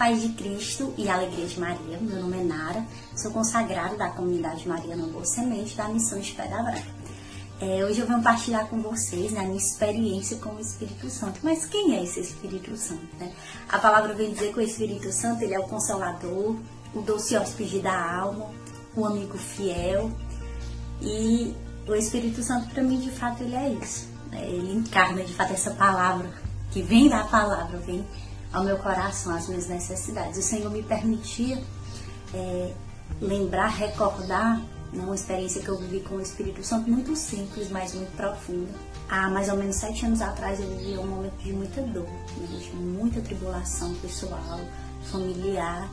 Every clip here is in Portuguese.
Paz de Cristo e Alegria de Maria. Meu nome é Nara, sou consagrado da comunidade Mariana Boa Semente da Missão de Pedra. É, hoje eu venho partilhar com vocês né, a minha experiência com o Espírito Santo. Mas quem é esse Espírito Santo? Né? A palavra vem dizer que o Espírito Santo ele é o Consolador, o doce hóspede da alma, o amigo fiel. E o Espírito Santo, para mim, de fato, ele é isso. Né? Ele encarna, de fato, essa palavra que vem da palavra, vem ao meu coração as minhas necessidades. O Senhor me permitia é, lembrar, recordar né, uma experiência que eu vivi com o Espírito Santo muito simples, mas muito profunda. Há mais ou menos sete anos atrás eu vivi um momento de muita dor, né, de muita tribulação pessoal, familiar.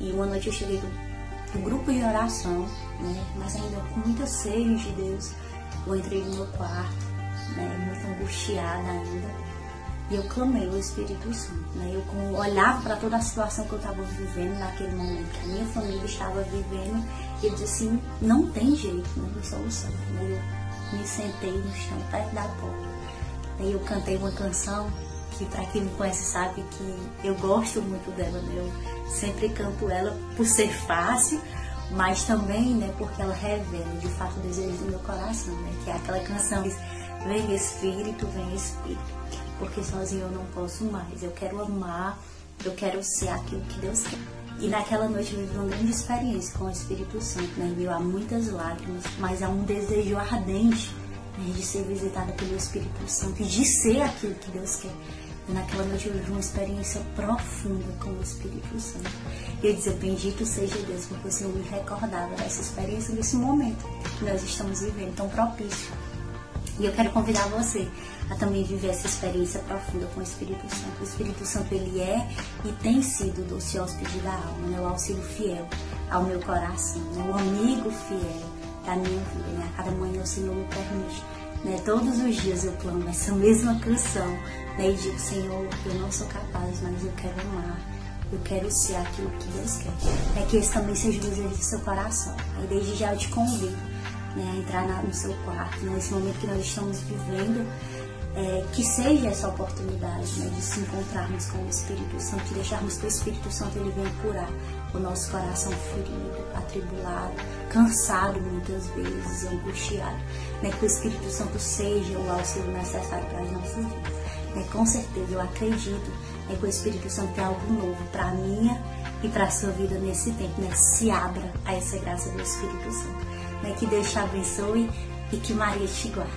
E uma noite eu cheguei do, do grupo de oração, né, mas ainda com muita sede de Deus. Eu entrei no meu quarto, né, muito angustiada ainda e eu clamei o Espírito Santo. Né? Eu olhava para toda a situação que eu estava vivendo naquele momento, que a minha família estava vivendo, e eu disse assim, não tem jeito, não tem solução. Né? Eu me sentei no chão, perto da porta. Aí eu cantei uma canção que para quem me conhece sabe que eu gosto muito dela, né? Eu sempre canto ela por ser fácil, mas também, né, porque ela revela de fato o desejo do meu coração, né? Que é aquela canção que diz, vem Espírito, vem Espírito porque sozinho eu não posso mais. Eu quero amar, eu quero ser aquilo que Deus quer. E naquela noite eu vivi uma grande experiência com o Espírito Santo, né? Viu há muitas lágrimas, mas há um desejo ardente né? de ser visitada pelo Espírito Santo e de ser aquilo que Deus quer. E naquela noite eu vivi uma experiência profunda com o Espírito Santo. E eu dizia, bendito seja Deus, porque o Senhor me recordava dessa experiência, desse momento que nós estamos vivendo, tão propício e eu quero convidar você a também viver essa experiência profunda com o Espírito Santo. O Espírito Santo ele é e tem sido o doce hóspede da alma, né? o auxílio fiel ao meu coração, né? o amigo fiel da minha vida. Né? A cada manhã o Senhor me permite. Né? Todos os dias eu clamo essa mesma canção né? e digo, Senhor, eu não sou capaz, mas eu quero amar. Eu quero ser aquilo que Deus quer. É que esse também seja o desejo do seu coração. Aí desde já eu te convido né, entrar na, no seu quarto, nesse momento que nós estamos vivendo, é, que seja essa oportunidade né, de se encontrarmos com o Espírito Santo, de deixarmos que o Espírito Santo ele venha curar o nosso coração ferido, atribulado, cansado muitas vezes, angustiado. Né, que o Espírito Santo seja o auxílio necessário para as nossas vidas. Né, com certeza, eu acredito né, que o Espírito Santo tem algo novo para a minha e para a sua vida nesse tempo. Né, se abra a essa graça do Espírito Santo. Que Deus te abençoe e que Maria te guarde.